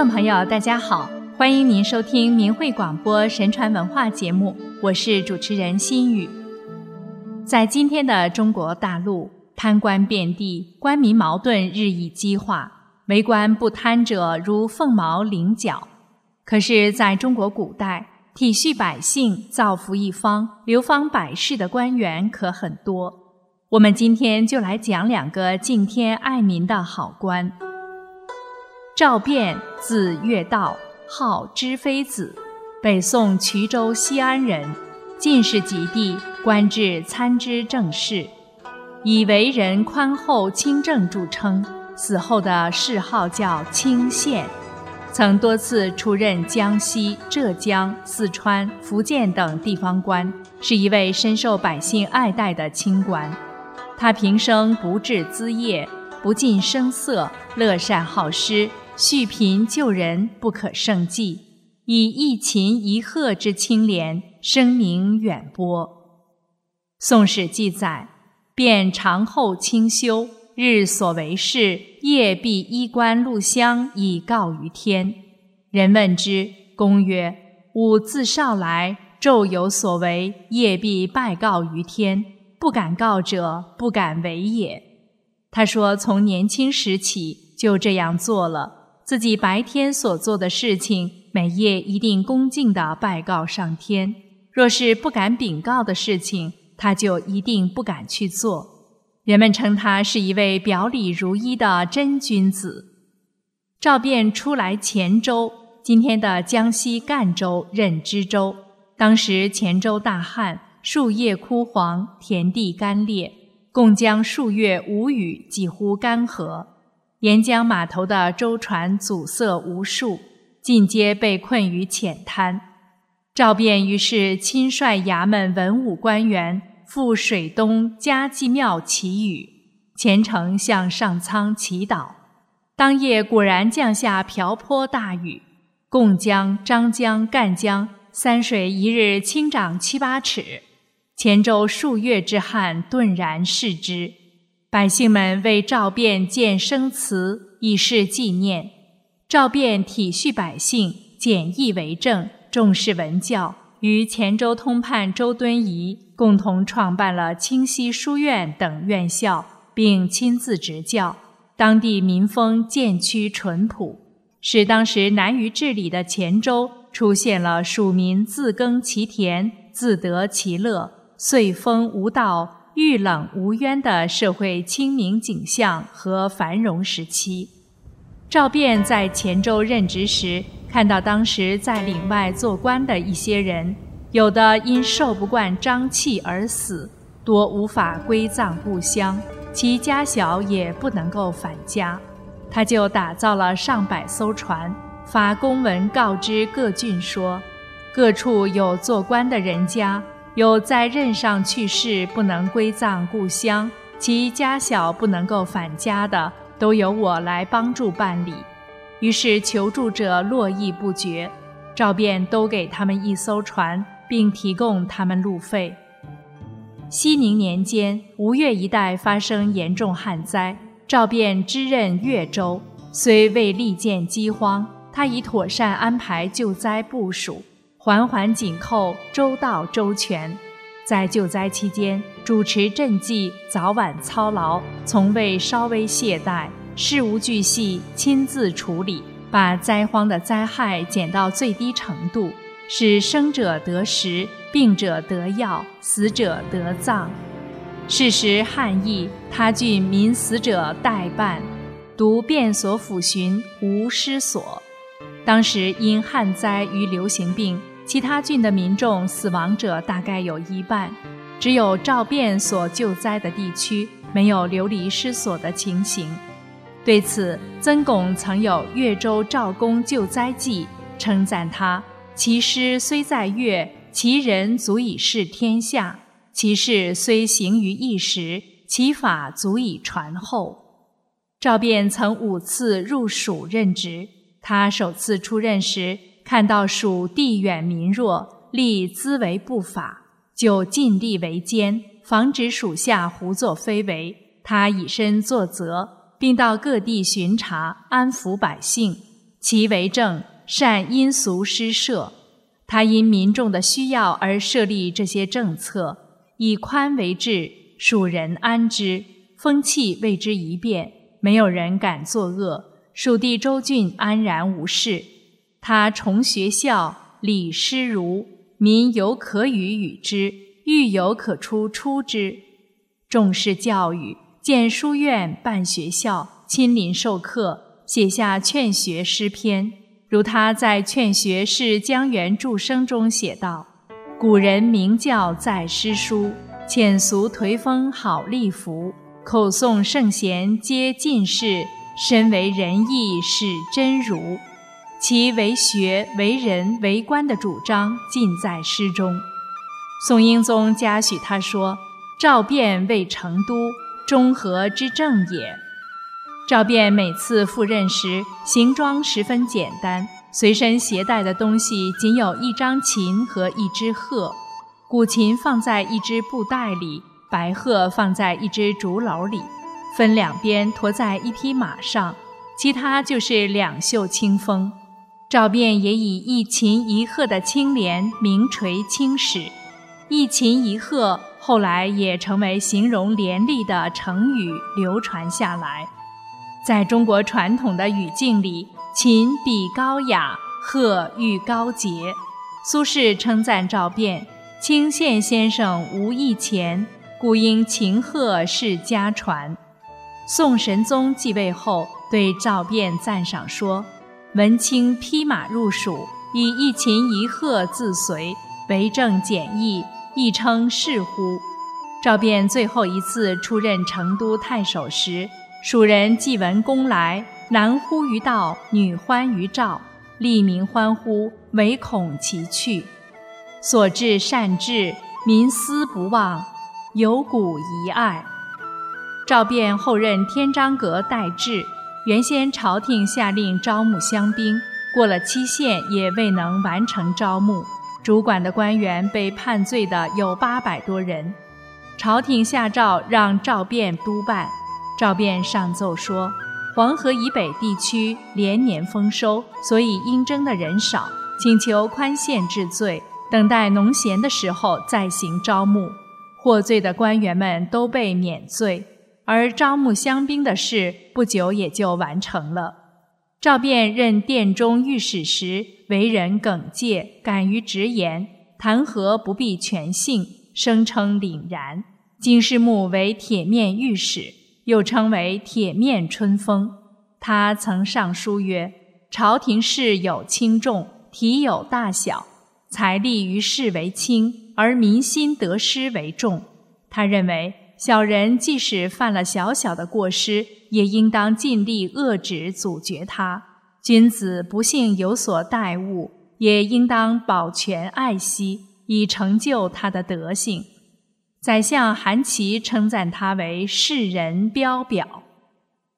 众朋友，大家好，欢迎您收听明慧广播神传文化节目，我是主持人心雨。在今天的中国大陆，贪官遍地，官民矛盾日益激化，为官不贪者如凤毛麟角。可是，在中国古代，体恤百姓、造福一方、流芳百世的官员可很多。我们今天就来讲两个敬天爱民的好官。赵卞，字岳道，号知非子，北宋衢州西安人，进士及第，官至参知政事，以为人宽厚清正著称。死后的谥号叫清县，曾多次出任江西、浙江、四川、福建等地方官，是一位深受百姓爱戴的清官。他平生不治资业，不近声色，乐善好施。恤贫救人不可胜计，以一琴一鹤之清廉，声名远播。宋史记载，便长后清修，日所为事，夜必衣冠露香以告于天。人问之，公曰：“吾自少来，昼有所为，夜必拜告于天。不敢告者，不敢为也。”他说，从年轻时起就这样做了。自己白天所做的事情，每夜一定恭敬地拜告上天。若是不敢禀告的事情，他就一定不敢去做。人们称他是一位表里如一的真君子。赵卞初来黔州（今天的江西赣州）任知州。当时黔州大旱，树叶枯黄，田地干裂，共将数月无雨，几乎干涸。沿江码头的舟船阻塞无数，尽皆被困于浅滩。赵卞于是亲率衙门文武官员赴水东嘉济庙祈雨，虔诚向上苍祈祷。当夜果然降下瓢泼大雨，贡江、张江、赣江三水一日清涨七八尺，黔州数月之旱顿然逝之。百姓们为赵卞建生祠以示纪念。赵卞体恤百姓，简易为政，重视文教，与黔州通判周敦颐共同创办了清溪书院等院校，并亲自执教。当地民风渐趋淳朴，使当时难于治理的黔州出现了庶民自耕其田、自得其乐、遂丰无道。遇冷无冤的社会清明景象和繁荣时期，赵卞在黔州任职时，看到当时在岭外做官的一些人，有的因受不惯瘴气而死，多无法归葬故乡，其家小也不能够返家，他就打造了上百艘船，发公文告知各郡说，各处有做官的人家。有在任上去世不能归葬故乡，其家小不能够返家的，都由我来帮助办理。于是求助者络绎不绝，赵便都给他们一艘船，并提供他们路费。熙宁年间，吴越一带发生严重旱灾，赵便知任越州，虽未历见饥荒，他已妥善安排救灾部署。环环紧扣，周到周全，在救灾期间主持赈济，早晚操劳，从未稍微懈怠，事无巨细亲自处理，把灾荒的灾害减到最低程度，使生者得食，病者得药，死者得葬。是时旱疫，他郡民死者待办，独便所抚巡，无失所。当时因旱灾与流行病。其他郡的民众死亡者大概有一半，只有赵卞所救灾的地区没有流离失所的情形。对此，曾巩曾有《越州赵公救灾记》，称赞他：其师虽在越，其人足以示天下；其事虽行于一时，其法足以传后。赵卞曾五次入蜀任职，他首次出任时。看到蜀地远民弱，立资为不法，就尽力为奸，防止属下胡作非为。他以身作则，并到各地巡查，安抚百姓。其为政善因俗施设。他因民众的需要而设立这些政策，以宽为治，蜀人安之，风气为之一变，没有人敢作恶，蜀地州郡安然无事。他重学校，礼师儒，民有可与与之，欲有可出出之，重视教育，建书院，办学校，亲临授课，写下劝学诗篇。如他在《劝学是江源注生》中写道：“古人名教在诗书，浅俗颓风好立服。口诵圣贤皆进士，身为仁义始真儒。其为学、为人、为官的主张尽在诗中。”宋英宗嘉许他说：“赵卞为成都，中和之政也。”赵卞每次赴任时，行装十分简单，随身携带的东西仅有一张琴和一只鹤。古琴放在一只布袋里，白鹤放在一只竹篓里，分两边驮在一匹马上，其他就是两袖清风。赵卞也以一琴一鹤的清廉名垂青史，一琴一鹤后来也成为形容廉吏的成语，流传下来。在中国传统的语境里，琴比高雅，鹤喻高洁。苏轼称赞赵卞：“清县先生无一钱，故应琴鹤是家传。”宋神宗继位后，对赵卞赞赏说：“文卿披马入蜀，以一琴一鹤自随，为政简易，亦称是乎？”赵卞最后一次出任成都太守时。蜀人既闻公来，男呼于道，女欢于赵，利民欢呼，唯恐其去。所至善至，民思不忘，有古遗爱。赵卞后任天章阁待制，原先朝廷下令招募乡兵，过了期限也未能完成招募，主管的官员被判罪的有八百多人。朝廷下诏让赵卞督办。赵卞上奏说，黄河以北地区连年丰收，所以应征的人少，请求宽限治罪，等待农闲的时候再行招募。获罪的官员们都被免罪，而招募乡兵的事不久也就完成了。赵卞任殿中御史时，为人耿介，敢于直言，谈何不必全信，声称凛然。金世墓为铁面御史。又称为铁面春风。他曾上书曰：“朝廷事有轻重，体有大小，财力于事为轻，而民心得失为重。他认为，小人即使犯了小小的过失，也应当尽力遏止阻绝他；君子不幸有所怠误，也应当保全爱惜，以成就他的德性。”宰相韩琦称赞他为世人标表。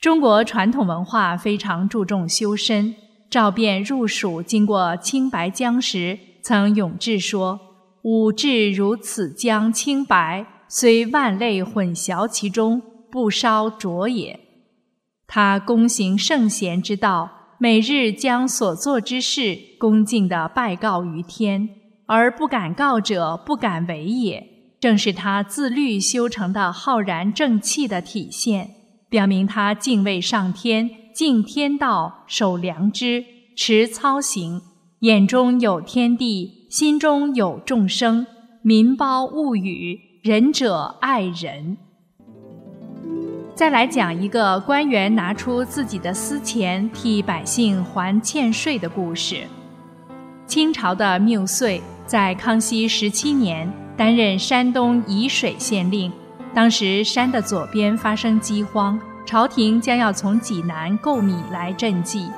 中国传统文化非常注重修身。赵卞入蜀经过青白江时，曾咏志说：“吾志如此江清白，虽万类混淆其中，不稍浊也。”他躬行圣贤之道，每日将所做之事恭敬地拜告于天，而不敢告者不敢为也。正是他自律修成的浩然正气的体现，表明他敬畏上天、敬天道、守良知、持操行，眼中有天地，心中有众生，民胞物语，仁者爱人。再来讲一个官员拿出自己的私钱替百姓还欠税的故事。清朝的缪燧在康熙十七年。担任山东沂水县令，当时山的左边发生饥荒，朝廷将要从济南购米来赈济。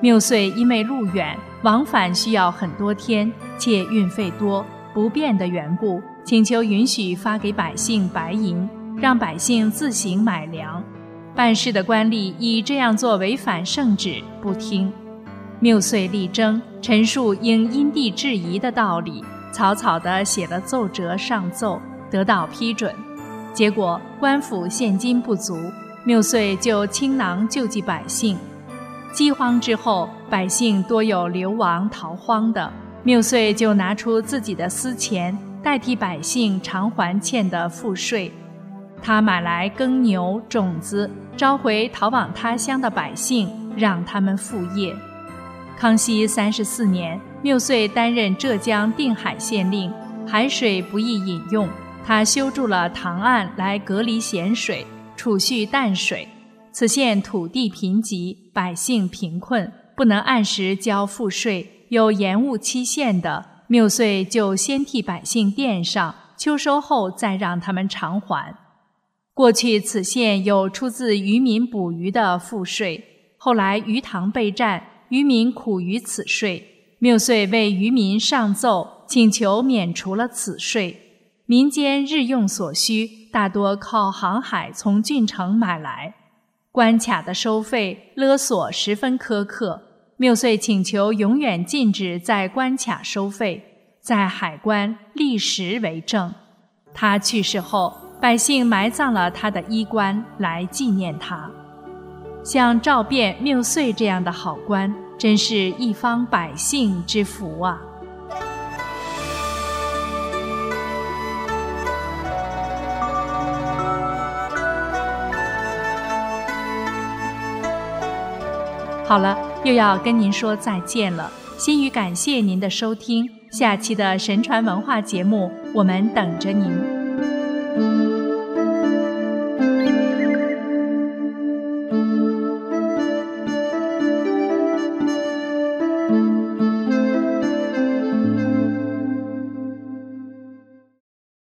缪燧因为路远，往返需要很多天，且运费多不便的缘故，请求允许发给百姓白银，让百姓自行买粮。办事的官吏以这样做违反圣旨，不听。缪燧力争，陈述应因地制宜的道理。草草地写了奏折上奏，得到批准。结果官府现金不足，缪燧就倾囊救济百姓。饥荒之后，百姓多有流亡逃荒的，缪遂就拿出自己的私钱代替百姓偿还欠的赋税。他买来耕牛种子，召回逃往他乡的百姓，让他们复业。康熙三十四年，缪遂担任浙江定海县令，海水不易饮用，他修筑了塘岸来隔离咸水，储蓄淡水。此县土地贫瘠，百姓贫困，不能按时交赋税，有延误期限的，缪遂就先替百姓垫上，秋收后再让他们偿还。过去此县有出自渔民捕鱼的赋税，后来鱼塘被占，渔民苦于此税，缪遂为渔民上奏，请求免除了此税。民间日用所需，大多靠航海从郡城买来。关卡的收费勒索十分苛刻，缪遂请求永远禁止在关卡收费，在海关立石为证。他去世后，百姓埋葬了他的衣冠来纪念他。像赵卞、缪遂这样的好官，真是一方百姓之福啊！好了，又要跟您说再见了。心语感谢您的收听，下期的神传文化节目，我们等着您。